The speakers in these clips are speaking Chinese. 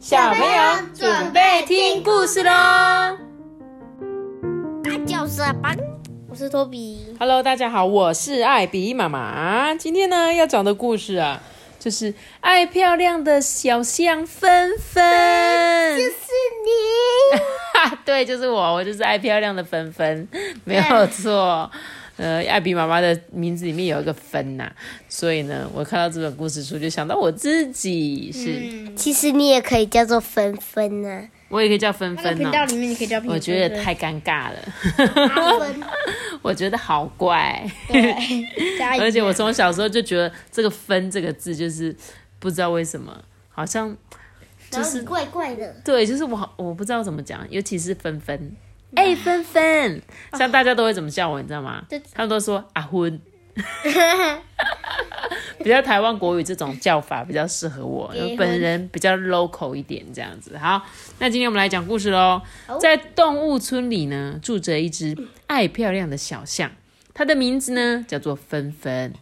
小朋友准备听故事喽！大叫声吧，我是托比。Hello，大家好，我是艾比妈妈。今天呢要讲的故事啊，就是爱漂亮的小象芬芬。就是你，哈，对，就是我，我就是爱漂亮的芬芬，没有错。呃，艾比妈妈的名字里面有一个芬呐、所以呢，我看到这本故事书就想到我自己是，其实你也可以叫做芬芬呢。我也可以叫芬那个芬哦。频道里面你可以叫评我觉得太尴尬了，我觉得好怪。而且我从小时候就觉得这个“芬”这个字就是不知道为什么，好像就是怪怪的。对，就是我我不知道怎么讲，尤其是芬芬，哎、芬芬，像大家都会怎么叫我，你知道吗？他们都说阿昏，比较台湾国语这种叫法比较适合我，因为本人比较 local 一点这样子。好，那今天我们来讲故事喽。在动物村里呢，住着一只爱漂亮的小象，它的名字呢叫做芬芬。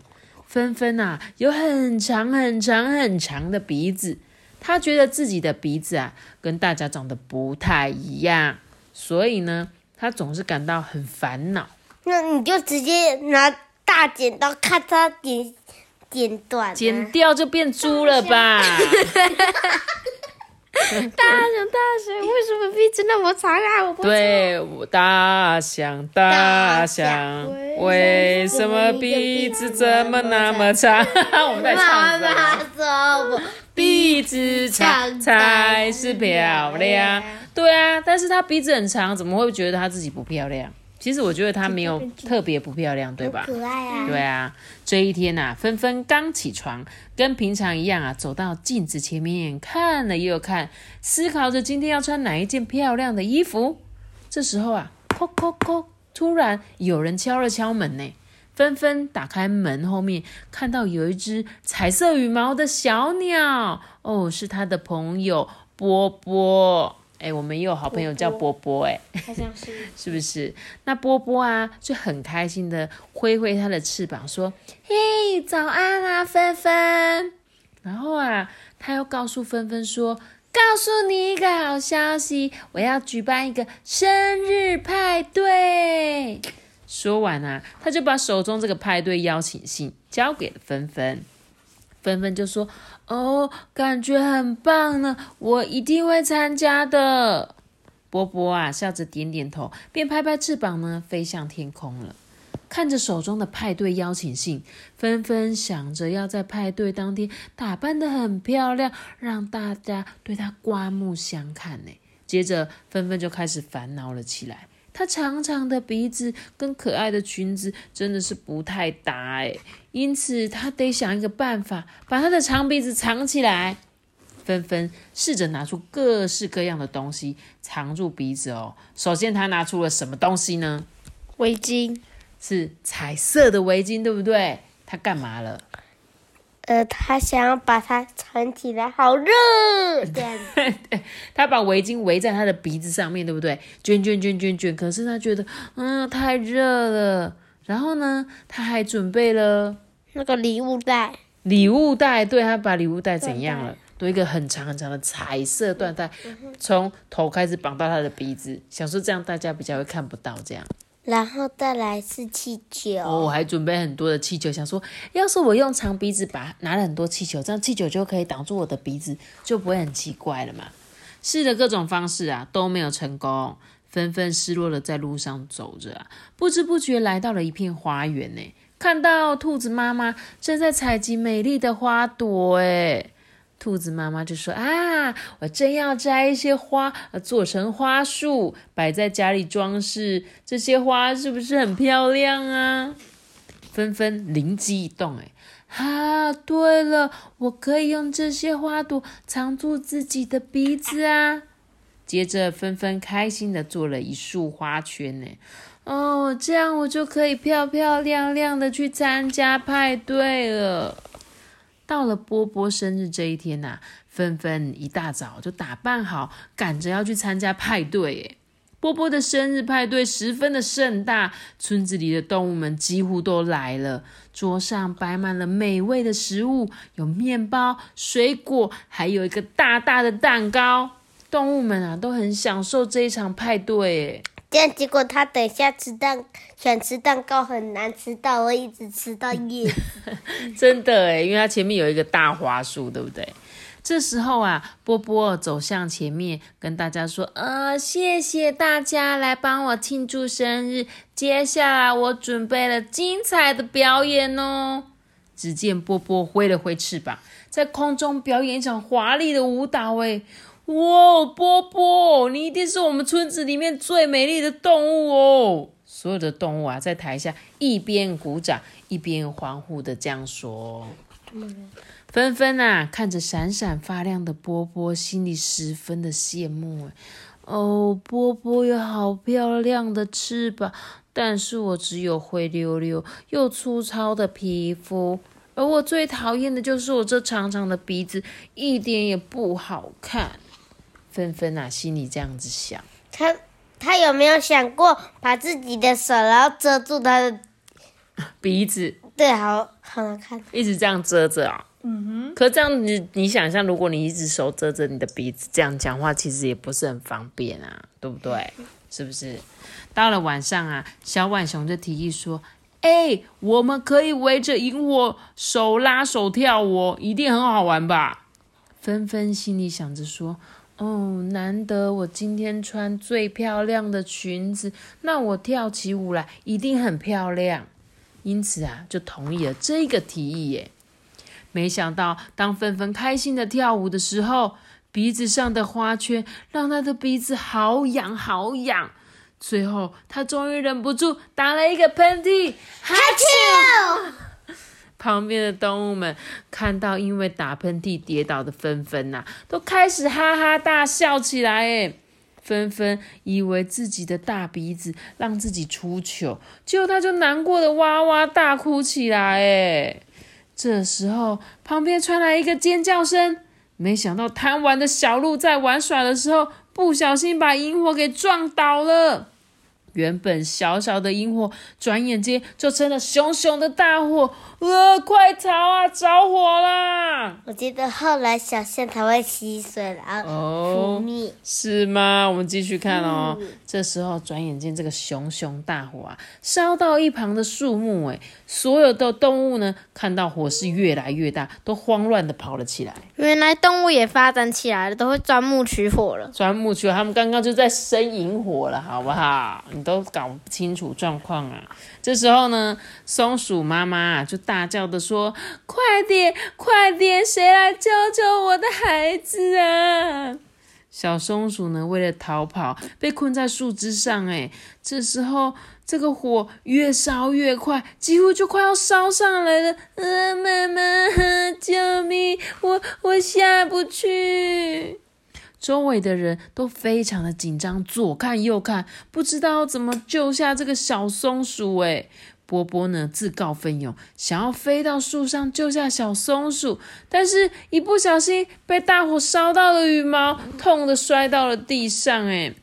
芬芬啊，有很长很长很长的鼻子，它觉得自己的鼻子啊跟大家长得不太一样，所以呢，他总是感到很烦恼。那你就直接拿大剪刀咔嚓剪剪断啊。剪掉就变猪了吧？大象，大象，为什么鼻子那么长啊？我不知道对，我大象，大象，为什么鼻子怎么那么长？我们在妈唱什妈么？说我鼻子长才是漂亮。对啊，但是他鼻子很长，怎么会觉得他自己不漂亮？其实我觉得他没有特别不漂亮，对吧？可爱啊。对啊，这一天呐、芬芬刚起床，跟平常一样啊，走到镜子前面看了又看，思考着今天要穿哪一件漂亮的衣服。这时候啊，叩叩叩，突然有人敲了敲门呢。纷纷打开门后面，看到有一只彩色羽毛的小鸟，哦，是他的朋友波波。哎，我们也有好朋友叫波波，哎。好像是 是不是？那波波啊，就很开心的挥挥它的翅膀，说：“嘿，早安啊，芬芬。”然后啊，他又告诉芬芬说：“告诉你一个好消息，我要举办一个生日派对。”说完啊，他就把手中这个派对邀请信交给了芬芬。芬芬就说：“哦，感觉很棒呢，我一定会参加的。”波波啊，笑着点点头，便拍拍翅膀呢，飞向天空了。看着手中的派对邀请信，纷纷想着要在派对当天打扮得很漂亮，让大家对她刮目相看呢。接着，纷纷就开始烦恼了起来。她长长的鼻子跟可爱的裙子真的是不太搭诶，因此她得想一个办法，把她的长鼻子藏起来。纷纷试着拿出各式各样的东西藏住鼻子哦。首先，他拿出了什么东西呢？围巾，是彩色的围巾，对不对？他干嘛了？呃，他想要把它藏起来，好热，这样子。他把围巾围在他的鼻子上面，对不对？卷卷卷卷卷。可是他觉得，嗯，太热了。然后呢，他还准备了那个礼物袋，礼物袋，对他把礼物袋怎样了？多一个很长很长的彩色缎带，从头开始绑到他的鼻子，想说这样大家比较会看不到这样。然后再来是气球。哦，我还准备很多的气球，想说，要是我用长鼻子把拿了很多气球，这样气球就可以挡住我的鼻子，就不会很奇怪了嘛。试了各种方式啊，都没有成功。纷纷失落的在路上走着，不知不觉来到了一片花园呢。看到兔子妈妈正在采集美丽的花朵，哎，兔子妈妈就说：“啊，我正要摘一些花，做成花束，摆在家里装饰。这些花是不是很漂亮啊？”纷纷灵机一动，哎，啊，对了，我可以用这些花朵藏住自己的鼻子啊。接着，纷纷开心的做了一束花圈，呢。哦，这样我就可以漂漂亮亮的去参加派对了。到了波波生日这一天呐、纷纷一大早就打扮好，赶着要去参加派对。波波的生日派对十分的盛大，村子里的动物们几乎都来了。桌上摆满了美味的食物，有面包、水果，还有一个大大的蛋糕。动物们啊，都很享受这一场派对。这样结果他等下吃蛋，想吃蛋糕很难吃到，我一直吃到夜。真的诶，因为它前面有一个大花束，对不对？这时候啊，波波走向前面，跟大家说：“呃，谢谢大家来帮我庆祝生日。接下来我准备了精彩的表演哦。”只见波波挥了挥翅膀，在空中表演一场华丽的舞蹈。诶哇，波波，你一定是我们村子里面最美丽的动物哦！所有的动物啊，在台下一边鼓掌一边欢呼的这样说。纷纷啊，看着闪闪发亮的波波，心里十分的羡慕。哦，波波有好漂亮的翅膀，但是我只有灰溜溜又粗糙的皮肤，而我最讨厌的就是我这长长的鼻子，一点也不好看。纷纷啊，心里这样子想。他他有没有想过把自己的手，然后遮住他的 鼻子？对，好好难看。一直这样遮着啊。嗯哼，可这样你你想象，如果你一只手遮着你的鼻子，这样讲话其实也不是很方便啊，对不对？是不是？到了晚上啊，小浣熊就提议说：“哎，我们可以围着萤火手拉手跳舞，一定很好玩吧？”纷纷心里想着说：“哦，难得我今天穿最漂亮的裙子，那我跳起舞来一定很漂亮。”因此啊，就同意了这个提议耶。没想到，当纷纷开心的跳舞的时候，鼻子上的花圈让他的鼻子好痒好痒。最后，他终于忍不住打了一个喷嚏，哈啾！旁边的动物们看到因为打喷嚏跌倒的纷纷呐，都开始哈哈大笑起来。哎，纷纷以为自己的大鼻子让自己出糗，结果他就难过的哇哇大哭起来。诶。这时候，旁边传来一个尖叫声。没想到，贪玩的小鹿在玩耍的时候，不小心把萤火给撞倒了。原本小小的萤火，转眼间就成了熊熊的大火！呃，快逃啊！着火啦！我记得后来小象才会吸水，然后扑灭，是吗？我们继续看哦。这时候，转眼间这个熊熊大火啊，烧到一旁的树木，哎，所有的动物呢，看到火势越来越大，都慌乱的跑了起来。原来动物也发展起来了，都会钻木取火了。钻木取火，他们刚刚就在生萤火了，好不好？你都搞不清楚状况啊！这时候呢，松鼠妈妈就大叫的说：“快点，快点，谁来救救我的孩子啊？”小松鼠呢，为了逃跑，被困在树枝上。哎，这时候这个火越烧越快，几乎就快要烧上来了。啊，妈妈，救命！我我下不去。周围的人都非常的紧张，左看右看，不知道怎么救下这个小松鼠。哎，波波呢自告奋勇，想要飞到树上救下小松鼠，但是一不小心被大火烧到了羽毛，痛的摔到了地上。哎，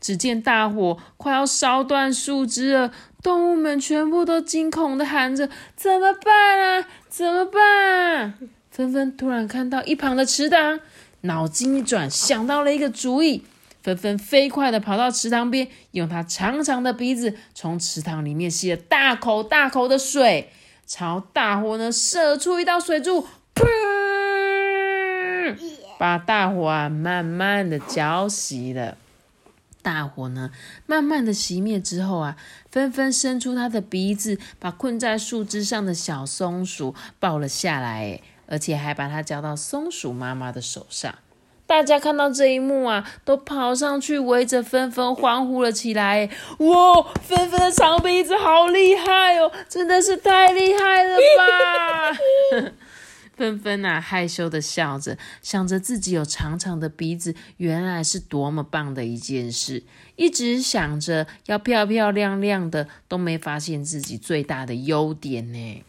只见大火快要烧断树枝了，动物们全部都惊恐的喊着：“怎么办啊？怎么办？”纷纷突然看到一旁的池塘。脑筋一转，想到了一个主意，纷纷飞快的跑到池塘边，用它长长的鼻子从池塘里面吸了大口大口的水，朝大火呢射出一道水柱，砰！把大火啊慢慢的浇熄了。大火呢慢慢的熄灭之后啊，纷纷伸出它的鼻子，把困在树枝上的小松鼠抱了下来。而且还把它交到松鼠妈妈的手上。大家看到这一幕啊，都跑上去围着纷纷欢呼了起来。哇，纷纷的长鼻子好厉害哦，真的是太厉害了吧！纷纷啊，害羞的笑着，想着自己有长长的鼻子，原来是多么棒的一件事。一直想着要漂漂亮亮的，都没发现自己最大的优点呢。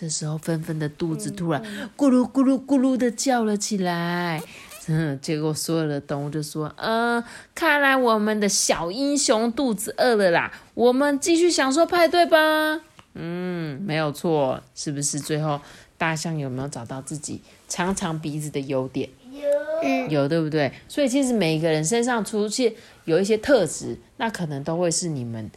这时候，纷纷的肚子突然咕噜咕噜咕噜的叫了起来。嗯，结果所有的动物就说：“嗯，看来我们的小英雄肚子饿了啦，我们继续享受派对吧。”嗯，没有错，是不是？最后大象有没有找到自己长长鼻子的优点？有，对不对？所以其实每一个人身上出现有一些特质，那可能都会是你们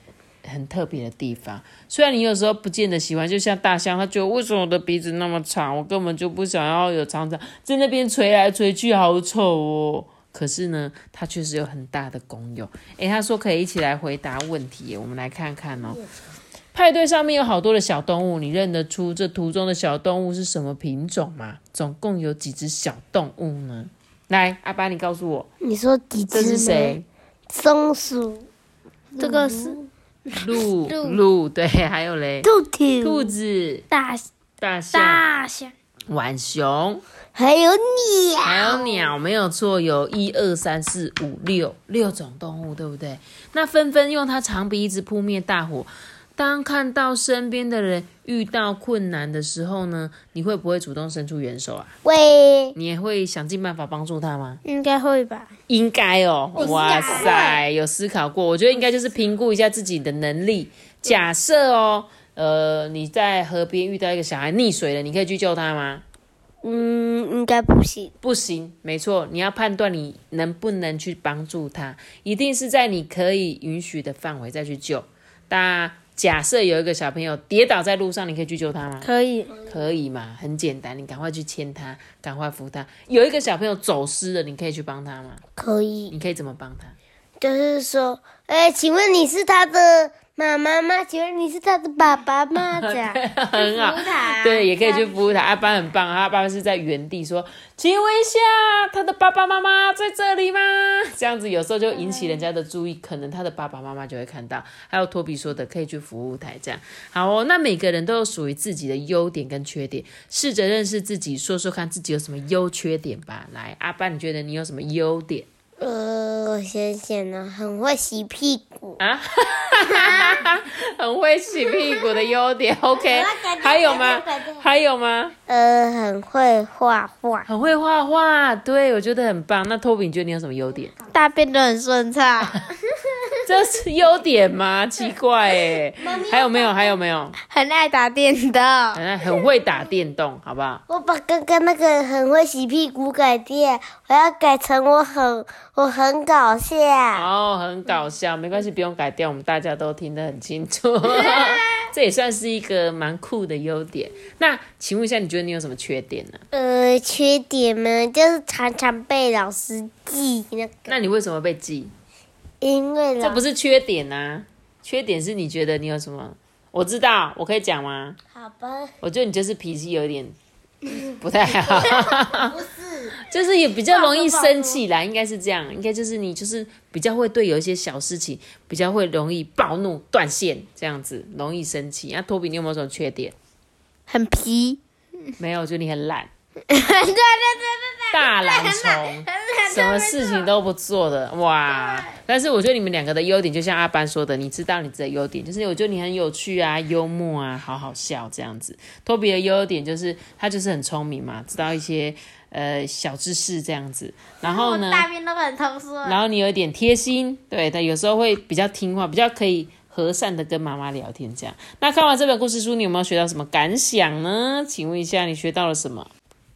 很特别的地方。虽然你有时候不见得喜欢，就像大象，他觉得为什么我的鼻子那么长，我根本就不想要有长长在那边垂来垂去，好丑哦。可是呢，它确实有很大的功用。诶，他说可以一起来回答问题，我们来看看哦。派对上面有好多的小动物，你认得出这图中的小动物是什么品种吗？总共有几只小动物呢？来，阿巴，你告诉我，你说几只？这是谁？松鼠，这个是鹿，鹿，对，还有嘞，兔子，兔子、大大象、大象，浣熊，还有鸟，还有鸟，没有错，有一二三四五六六种动物，对不对？那纷纷用它长鼻子扑灭大火。当看到身边的人遇到困难的时候呢，你会不会主动伸出援手啊？会，你也会想尽办法帮助他吗？应该会吧？应该哦，哇塞，有思考过。我觉得应该就是评估一下自己的能力。假设哦，呃，你在河边遇到一个小孩溺水了，你可以去救他吗？嗯，应该不行。不行，没错，你要判断你能不能去帮助他，一定是在你可以允许的范围再去救。那假设有一个小朋友跌倒在路上，你可以去救他吗？可以，可以嘛，很简单，你赶快去牵他，赶快扶他。有一个小朋友走失了，你可以去帮他吗？可以，你可以怎么帮他？就是说，哎，请问你是他的妈妈妈？请问你是他的爸爸吗？这样很好对，也可以去服务台。阿班很棒，阿班是在原地说：“请问一下，他的爸爸妈妈在这里吗？” 这样子有时候就引起人家的注意，可能他的爸爸妈妈就会看到。还有托比说的，可以去服务台这样。好哦，那每个人都有属于自己的优点跟缺点，试着认识自己，说说看自己有什么优缺点吧。来，阿班，你觉得你有什么优点呃，我想想呢，很会洗屁股。啊？很会洗屁股的优点，OK？还有吗？还有吗？呃，很会画画。很会画画，对我觉得很棒。那托比，你觉得你有什么优点？大便都很顺畅，这是优点吗？奇怪哎，还有没有？还有没有？很爱打电动，很很会打电动，好不好？我把刚刚那个很会洗屁股改掉，我要改成我很我很搞笑。哦，很搞笑，没关系，不用改掉，我们大家都听得很清楚。这也算是一个蛮酷的优点。那请问一下，你觉得你有什么缺点呢？呃，缺点呢，就是常常被老师记那个，那你为什么被记？因为老这不是缺点啊，缺点是你觉得你有什么？我知道，我可以讲吗？好吧，我觉得你就是脾气有点 不太好，不是，就是也比较容易生气啦，应该是这样，应该就是你就是比较会对有一些小事情比较会容易暴怒断线这样子，容易生气。那托比，你有没有什么缺点？很皮。没有，就你很懒，对对对对大懒虫，什么事情都不做的哇！但是我觉得你们两个的优点，就像阿班说的，你知道你自己的优点，就是我觉得你很有趣啊，幽默啊，好好笑这样子。托比的优点就是他就是很聪明嘛，知道一些呃小知识这样子。然后呢，大便都很通顺。然后你有一点贴心，对他有时候会比较听话，比较可以和善的跟妈妈聊天这样。那看完这本故事书，你有没有学到什么感想呢？请问一下，你学到了什么？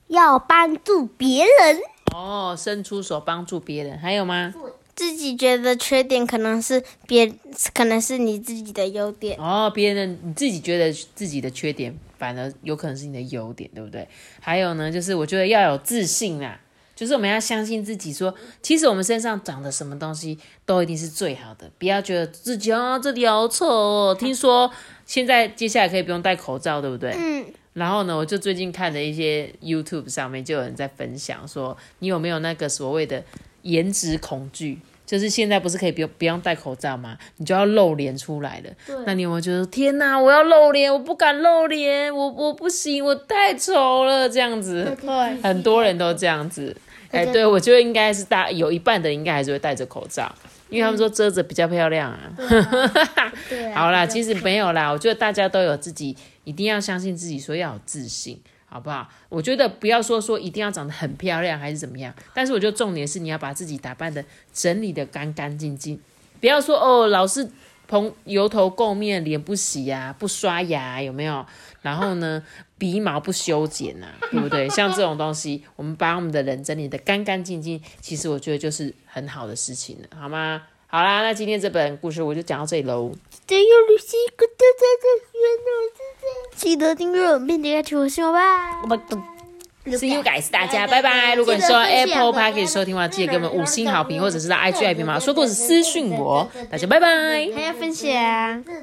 要帮助别人。哦，伸出手帮助别人，还有吗？自己觉得缺点可能是别，可能是你自己的优点。哦，别人你自己觉得自己的缺点，反而有可能是你的优点，对不对？还有呢，就是我觉得要有自信啊，就是我们要相信自己说其实我们身上长的什么东西都一定是最好的，不要觉得自己哦这里好丑哦。听说现在接下来可以不用戴口罩，对不对？嗯，然后呢，我就最近看了一些 YouTube 上面就有人在分享说，你有没有那个所谓的颜值恐惧？就是现在不是可以不用不用戴口罩吗？你就要露脸出来了。那你有没有觉得天哪，我要露脸，我不敢露脸，我我不行，我太丑了这样子？对，很多人都这样子。哎，对，我觉得应该是大有一半的人应该还是会戴着口罩，因为他们说遮着比较漂亮啊。对啊好啦，其实没有啦，我觉得大家都有自己，一定要相信自己，说要有自信。好不好？我觉得不要说说一定要长得很漂亮还是怎么样，但是我觉得重点是你要把自己打扮的整理的干干净净，不要说哦老是蓬油头垢面，脸不洗呀、不刷牙，有没有？然后呢，鼻毛不修剪呐、对不对？像这种东西，我们把我们的人整理的干干净净，其实我觉得就是很好的事情了，好吗？好啦，那今天这本故事我就讲到这里喽。只有旅行一个大大的圆脑记得订阅我们，并点开求星吧。See you guys，大家拜拜！如果你说 Apple p a r k 收听的话，记得给我们五星好评，或者是到 IG 来评嘛说故事私信我。大家拜拜。还要分享。子。